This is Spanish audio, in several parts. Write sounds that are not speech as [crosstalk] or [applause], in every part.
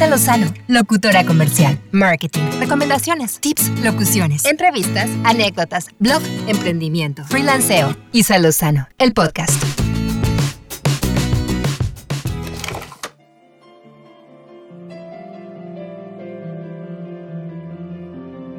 Isa Lozano, locutora comercial, marketing, recomendaciones, tips, locuciones, entrevistas, anécdotas, blog, emprendimiento, freelanceo. Isa Lozano, el podcast.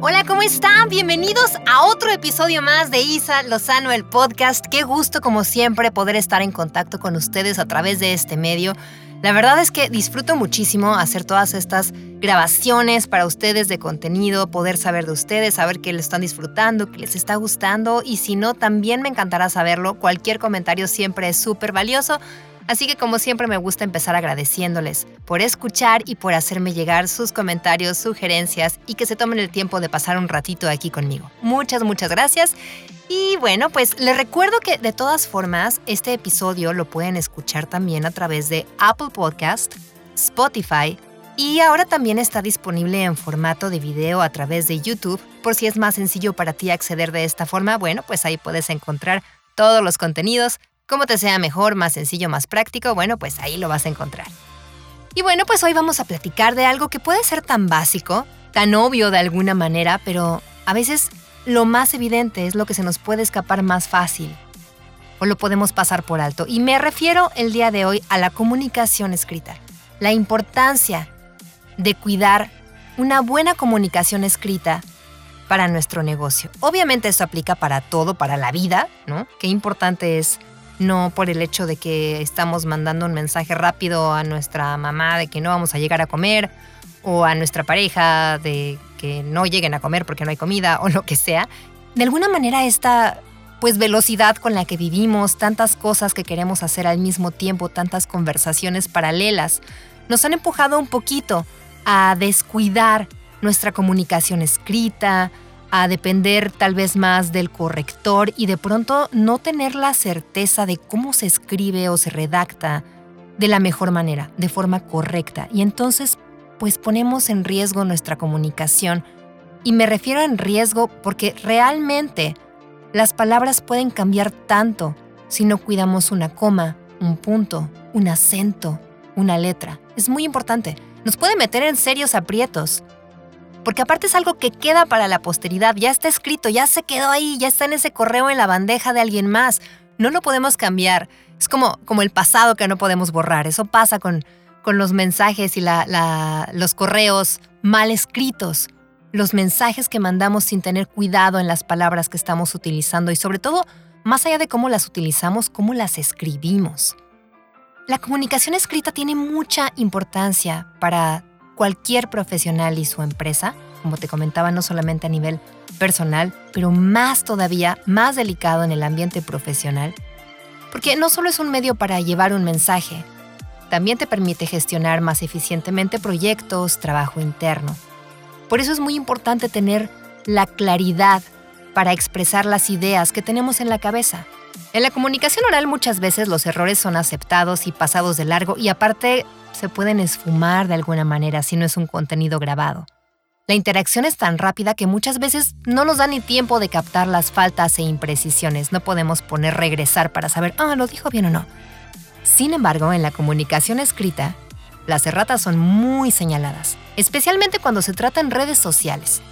Hola, ¿cómo están? Bienvenidos a otro episodio más de Isa Lozano, el podcast. Qué gusto, como siempre, poder estar en contacto con ustedes a través de este medio. La verdad es que disfruto muchísimo hacer todas estas grabaciones para ustedes de contenido, poder saber de ustedes, saber que les están disfrutando, que les está gustando y si no, también me encantará saberlo. Cualquier comentario siempre es súper valioso. Así que como siempre me gusta empezar agradeciéndoles por escuchar y por hacerme llegar sus comentarios, sugerencias y que se tomen el tiempo de pasar un ratito aquí conmigo. Muchas, muchas gracias. Y bueno, pues les recuerdo que de todas formas este episodio lo pueden escuchar también a través de Apple Podcast, Spotify y ahora también está disponible en formato de video a través de YouTube. Por si es más sencillo para ti acceder de esta forma, bueno, pues ahí puedes encontrar todos los contenidos Cómo te sea mejor, más sencillo, más práctico, bueno, pues ahí lo vas a encontrar. Y bueno, pues hoy vamos a platicar de algo que puede ser tan básico, tan obvio de alguna manera, pero a veces lo más evidente es lo que se nos puede escapar más fácil o lo podemos pasar por alto. Y me refiero el día de hoy a la comunicación escrita, la importancia de cuidar una buena comunicación escrita para nuestro negocio. Obviamente eso aplica para todo, para la vida, ¿no? Qué importante es no por el hecho de que estamos mandando un mensaje rápido a nuestra mamá de que no vamos a llegar a comer o a nuestra pareja de que no lleguen a comer porque no hay comida [laughs] o lo que sea. De alguna manera esta pues velocidad con la que vivimos, tantas cosas que queremos hacer al mismo tiempo, tantas conversaciones paralelas, nos han empujado un poquito a descuidar nuestra comunicación escrita, a depender tal vez más del corrector y de pronto no tener la certeza de cómo se escribe o se redacta de la mejor manera, de forma correcta. Y entonces, pues ponemos en riesgo nuestra comunicación. Y me refiero en riesgo porque realmente las palabras pueden cambiar tanto si no cuidamos una coma, un punto, un acento, una letra. Es muy importante. Nos puede meter en serios aprietos porque aparte es algo que queda para la posteridad, ya está escrito, ya se quedó ahí, ya está en ese correo en la bandeja de alguien más. No lo podemos cambiar. Es como, como el pasado que no podemos borrar. Eso pasa con, con los mensajes y los correos mal escritos. Los mensajes que mandamos sin tener cuidado en las palabras que estamos utilizando y sobre todo, más allá de cómo las utilizamos, cómo las escribimos. La comunicación escrita tiene mucha importancia para cualquier profesional y su empresa, como te comentaba, no solamente a nivel personal, pero más todavía, más delicado en el ambiente profesional, porque no solo es un medio para llevar un mensaje, también te permite gestionar más eficientemente proyectos, trabajo interno. Por eso es muy importante tener la claridad para expresar las ideas que tenemos en la cabeza. En la comunicación oral muchas veces los errores son aceptados y pasados de largo y aparte se pueden esfumar de alguna manera si no es un contenido grabado. La interacción es tan rápida que muchas veces no nos da ni tiempo de captar las faltas e imprecisiones. No podemos poner regresar para saber, ah, lo dijo bien o no. Sin embargo, en la comunicación escrita, las erratas son muy señaladas, especialmente cuando se trata en redes sociales.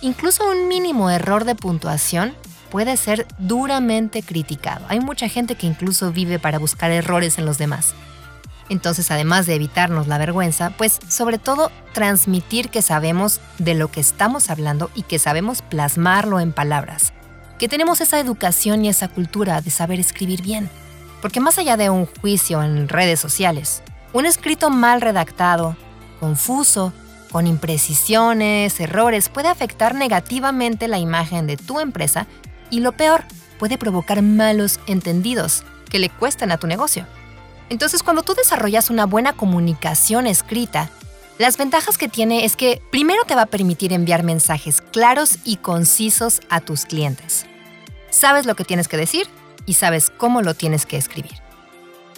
Incluso un mínimo error de puntuación puede ser duramente criticado. Hay mucha gente que incluso vive para buscar errores en los demás. Entonces, además de evitarnos la vergüenza, pues sobre todo transmitir que sabemos de lo que estamos hablando y que sabemos plasmarlo en palabras. Que tenemos esa educación y esa cultura de saber escribir bien. Porque más allá de un juicio en redes sociales, un escrito mal redactado, confuso, con imprecisiones, errores, puede afectar negativamente la imagen de tu empresa y lo peor, puede provocar malos entendidos que le cuesten a tu negocio. Entonces, cuando tú desarrollas una buena comunicación escrita, las ventajas que tiene es que primero te va a permitir enviar mensajes claros y concisos a tus clientes. Sabes lo que tienes que decir y sabes cómo lo tienes que escribir.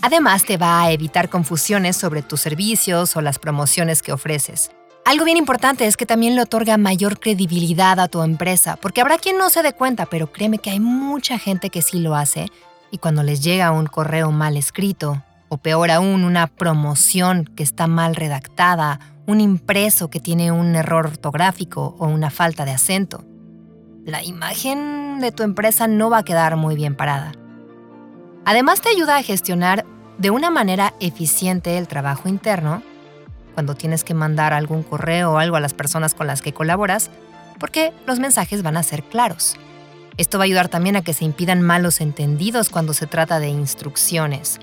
Además, te va a evitar confusiones sobre tus servicios o las promociones que ofreces. Algo bien importante es que también le otorga mayor credibilidad a tu empresa, porque habrá quien no se dé cuenta, pero créeme que hay mucha gente que sí lo hace, y cuando les llega un correo mal escrito, o peor aún, una promoción que está mal redactada, un impreso que tiene un error ortográfico o una falta de acento. La imagen de tu empresa no va a quedar muy bien parada. Además te ayuda a gestionar de una manera eficiente el trabajo interno cuando tienes que mandar algún correo o algo a las personas con las que colaboras, porque los mensajes van a ser claros. Esto va a ayudar también a que se impidan malos entendidos cuando se trata de instrucciones.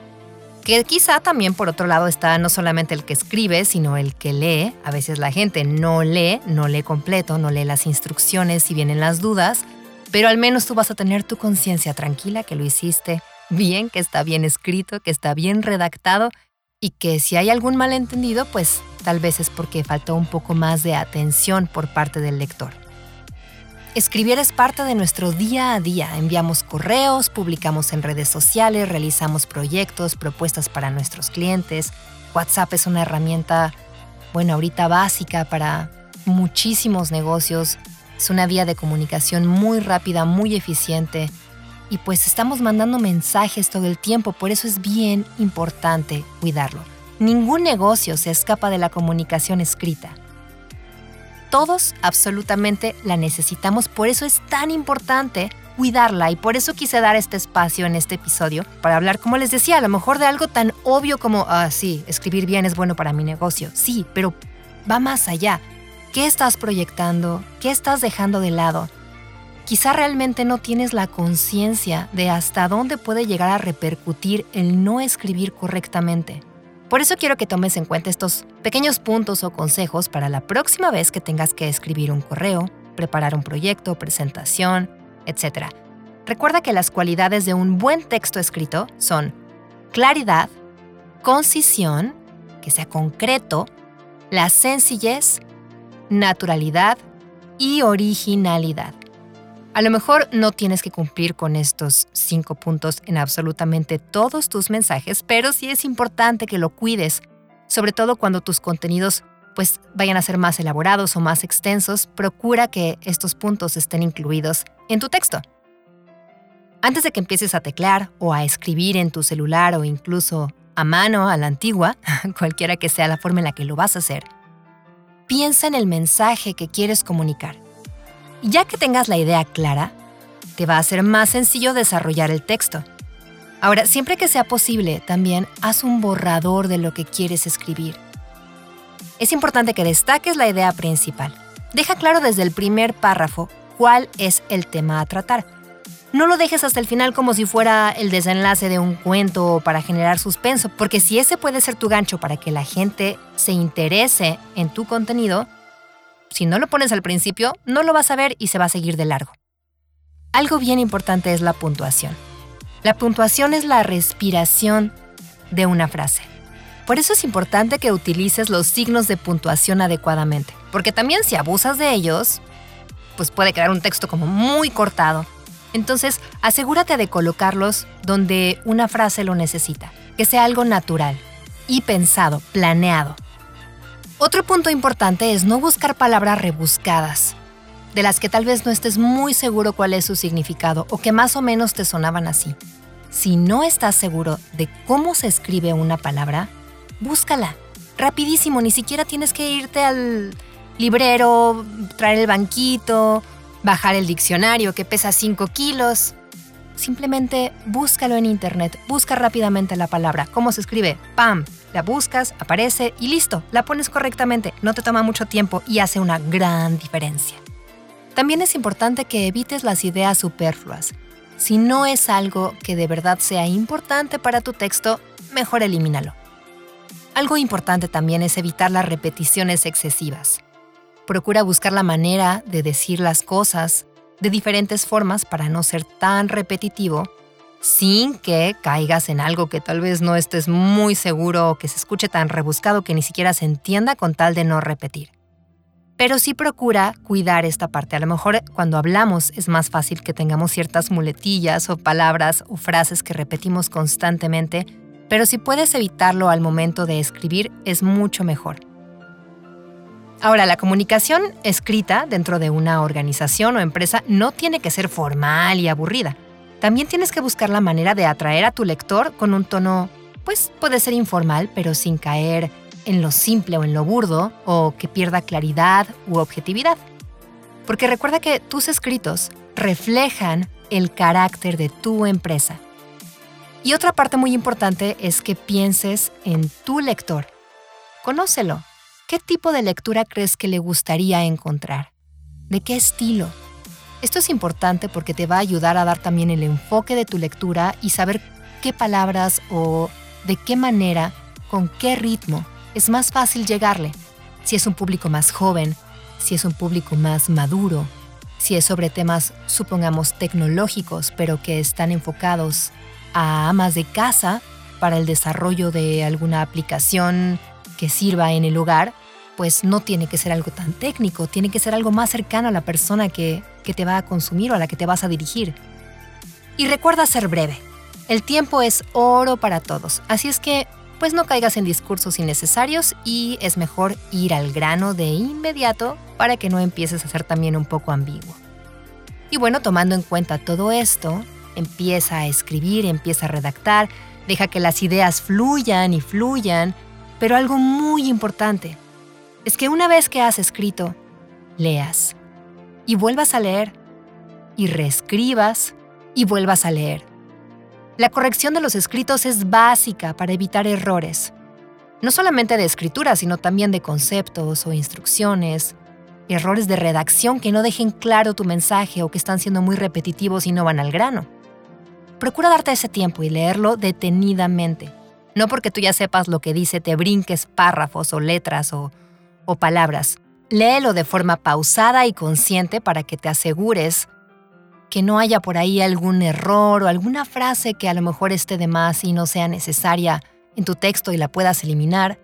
Que quizá también por otro lado está no solamente el que escribe, sino el que lee. A veces la gente no lee, no lee completo, no lee las instrucciones si vienen las dudas, pero al menos tú vas a tener tu conciencia tranquila que lo hiciste bien, que está bien escrito, que está bien redactado y que si hay algún malentendido, pues tal vez es porque faltó un poco más de atención por parte del lector. Escribir es parte de nuestro día a día. Enviamos correos, publicamos en redes sociales, realizamos proyectos, propuestas para nuestros clientes. WhatsApp es una herramienta, bueno, ahorita básica para muchísimos negocios. Es una vía de comunicación muy rápida, muy eficiente y pues estamos mandando mensajes todo el tiempo, por eso es bien importante cuidarlo. Ningún negocio se escapa de la comunicación escrita. Todos absolutamente la necesitamos, por eso es tan importante cuidarla y por eso quise dar este espacio en este episodio para hablar, como les decía, a lo mejor de algo tan obvio como, ah, sí, escribir bien es bueno para mi negocio, sí, pero va más allá. ¿Qué estás proyectando? ¿Qué estás dejando de lado? Quizá realmente no tienes la conciencia de hasta dónde puede llegar a repercutir el no escribir correctamente. Por eso quiero que tomes en cuenta estos pequeños puntos o consejos para la próxima vez que tengas que escribir un correo, preparar un proyecto, presentación, etc. Recuerda que las cualidades de un buen texto escrito son claridad, concisión, que sea concreto, la sencillez, naturalidad y originalidad. A lo mejor no tienes que cumplir con estos cinco puntos en absolutamente todos tus mensajes, pero sí es importante que lo cuides, sobre todo cuando tus contenidos pues vayan a ser más elaborados o más extensos, procura que estos puntos estén incluidos en tu texto. Antes de que empieces a teclear o a escribir en tu celular o incluso a mano a la antigua, [laughs] cualquiera que sea la forma en la que lo vas a hacer, piensa en el mensaje que quieres comunicar. Ya que tengas la idea clara, te va a ser más sencillo desarrollar el texto. Ahora, siempre que sea posible, también haz un borrador de lo que quieres escribir. Es importante que destaques la idea principal. Deja claro desde el primer párrafo cuál es el tema a tratar. No lo dejes hasta el final como si fuera el desenlace de un cuento para generar suspenso, porque si ese puede ser tu gancho para que la gente se interese en tu contenido, si no lo pones al principio, no lo vas a ver y se va a seguir de largo. Algo bien importante es la puntuación. La puntuación es la respiración de una frase. Por eso es importante que utilices los signos de puntuación adecuadamente, porque también si abusas de ellos, pues puede quedar un texto como muy cortado. Entonces, asegúrate de colocarlos donde una frase lo necesita, que sea algo natural y pensado, planeado. Otro punto importante es no buscar palabras rebuscadas, de las que tal vez no estés muy seguro cuál es su significado o que más o menos te sonaban así. Si no estás seguro de cómo se escribe una palabra, búscala. Rapidísimo, ni siquiera tienes que irte al librero, traer el banquito, bajar el diccionario que pesa 5 kilos. Simplemente búscalo en internet, busca rápidamente la palabra. ¿Cómo se escribe? ¡Pam! La buscas, aparece y listo, la pones correctamente, no te toma mucho tiempo y hace una gran diferencia. También es importante que evites las ideas superfluas. Si no es algo que de verdad sea importante para tu texto, mejor elimínalo. Algo importante también es evitar las repeticiones excesivas. Procura buscar la manera de decir las cosas de diferentes formas para no ser tan repetitivo sin que caigas en algo que tal vez no estés muy seguro o que se escuche tan rebuscado que ni siquiera se entienda con tal de no repetir. Pero sí procura cuidar esta parte. A lo mejor cuando hablamos es más fácil que tengamos ciertas muletillas o palabras o frases que repetimos constantemente, pero si puedes evitarlo al momento de escribir es mucho mejor. Ahora, la comunicación escrita dentro de una organización o empresa no tiene que ser formal y aburrida. También tienes que buscar la manera de atraer a tu lector con un tono pues puede ser informal, pero sin caer en lo simple o en lo burdo o que pierda claridad u objetividad. Porque recuerda que tus escritos reflejan el carácter de tu empresa. Y otra parte muy importante es que pienses en tu lector. Conócelo. ¿Qué tipo de lectura crees que le gustaría encontrar? ¿De qué estilo? Esto es importante porque te va a ayudar a dar también el enfoque de tu lectura y saber qué palabras o de qué manera, con qué ritmo es más fácil llegarle. Si es un público más joven, si es un público más maduro, si es sobre temas, supongamos, tecnológicos, pero que están enfocados a amas de casa para el desarrollo de alguna aplicación que sirva en el hogar, pues no tiene que ser algo tan técnico, tiene que ser algo más cercano a la persona que, que te va a consumir o a la que te vas a dirigir. Y recuerda ser breve. El tiempo es oro para todos, así es que pues no caigas en discursos innecesarios y es mejor ir al grano de inmediato para que no empieces a ser también un poco ambiguo. Y bueno, tomando en cuenta todo esto, empieza a escribir, empieza a redactar, deja que las ideas fluyan y fluyan, pero algo muy importante es que una vez que has escrito, leas y vuelvas a leer y reescribas y vuelvas a leer la corrección de los escritos es básica para evitar errores, no solamente de escritura, sino también de conceptos o instrucciones, errores de redacción que no dejen claro tu mensaje o que están siendo muy repetitivos y no van al grano. Procura darte ese tiempo y leerlo detenidamente. No porque tú ya sepas lo que dice, te brinques párrafos o letras o, o palabras. Léelo de forma pausada y consciente para que te asegures que no haya por ahí algún error o alguna frase que a lo mejor esté de más y no sea necesaria en tu texto y la puedas eliminar.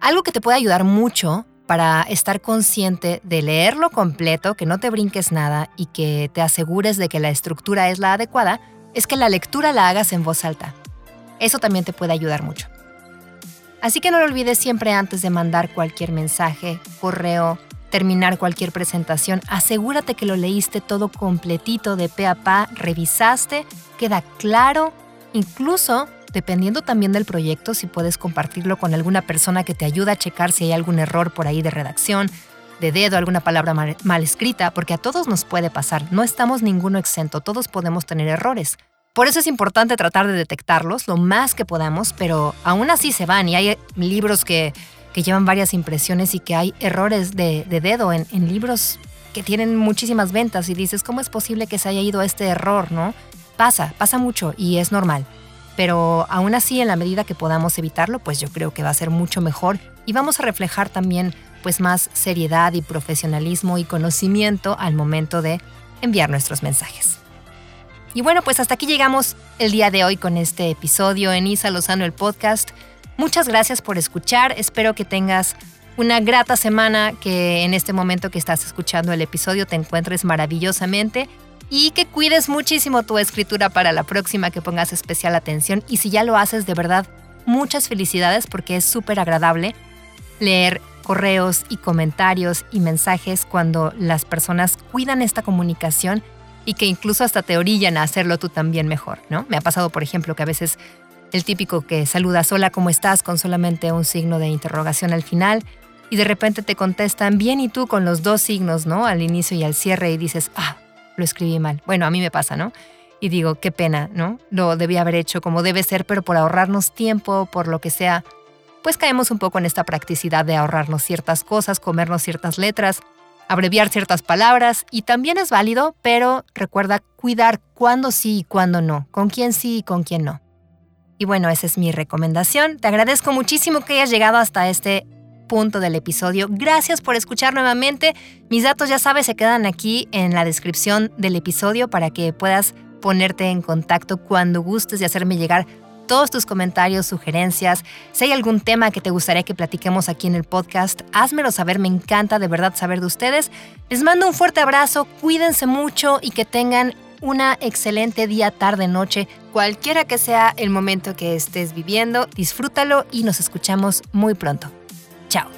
Algo que te puede ayudar mucho para estar consciente de leerlo completo, que no te brinques nada y que te asegures de que la estructura es la adecuada, es que la lectura la hagas en voz alta. Eso también te puede ayudar mucho. Así que no lo olvides siempre antes de mandar cualquier mensaje, correo, terminar cualquier presentación, asegúrate que lo leíste todo completito de pe a pa, revisaste, queda claro, incluso dependiendo también del proyecto, si puedes compartirlo con alguna persona que te ayude a checar si hay algún error por ahí de redacción, de dedo, alguna palabra mal escrita, porque a todos nos puede pasar, no estamos ninguno exento, todos podemos tener errores. Por eso es importante tratar de detectarlos lo más que podamos, pero aún así se van y hay libros que que llevan varias impresiones y que hay errores de, dedo en, en, libros que tienen muchísimas ventas y dices, ¿cómo es posible que se haya ido este error, no? Pasa, pasa mucho y es normal. Pero aún así, en la medida que podamos evitarlo, pues yo creo que va a ser mucho mejor y vamos a reflejar también pues más seriedad y profesionalismo y conocimiento al momento de enviar nuestros mensajes. Y bueno, pues hasta aquí llegamos el día de hoy con este episodio en Isa Lozano el podcast. Muchas gracias por escuchar. Espero que tengas una grata semana, que en este momento que estás escuchando el episodio te encuentres maravillosamente y que cuides muchísimo tu escritura para la próxima, que pongas especial atención. Y si ya lo haces, de verdad, muchas felicidades porque es súper agradable leer correos y comentarios y mensajes cuando las personas cuidan esta comunicación y que incluso hasta te orillan a hacerlo tú también mejor, ¿no? Me ha pasado, por ejemplo, que a veces el típico que saluda sola ¿cómo estás? con solamente un signo de interrogación al final y de repente te contestan bien y tú con los dos signos, ¿no? Al inicio y al cierre y dices, ah, lo escribí mal. Bueno, a mí me pasa, ¿no? Y digo, qué pena, ¿no? Lo debía haber hecho como debe ser, pero por ahorrarnos tiempo, por lo que sea, pues caemos un poco en esta practicidad de ahorrarnos ciertas cosas, comernos ciertas letras, abreviar ciertas palabras y también es válido, pero recuerda cuidar cuándo sí y cuándo no, con quién sí y con quién no. Y bueno, esa es mi recomendación. Te agradezco muchísimo que hayas llegado hasta este punto del episodio. Gracias por escuchar nuevamente. Mis datos, ya sabes, se quedan aquí en la descripción del episodio para que puedas ponerte en contacto cuando gustes y hacerme llegar todos tus comentarios, sugerencias. Si hay algún tema que te gustaría que platiquemos aquí en el podcast, házmelo saber. Me encanta de verdad saber de ustedes. Les mando un fuerte abrazo, cuídense mucho y que tengan una excelente día, tarde, noche, cualquiera que sea el momento que estés viviendo. Disfrútalo y nos escuchamos muy pronto. Chao.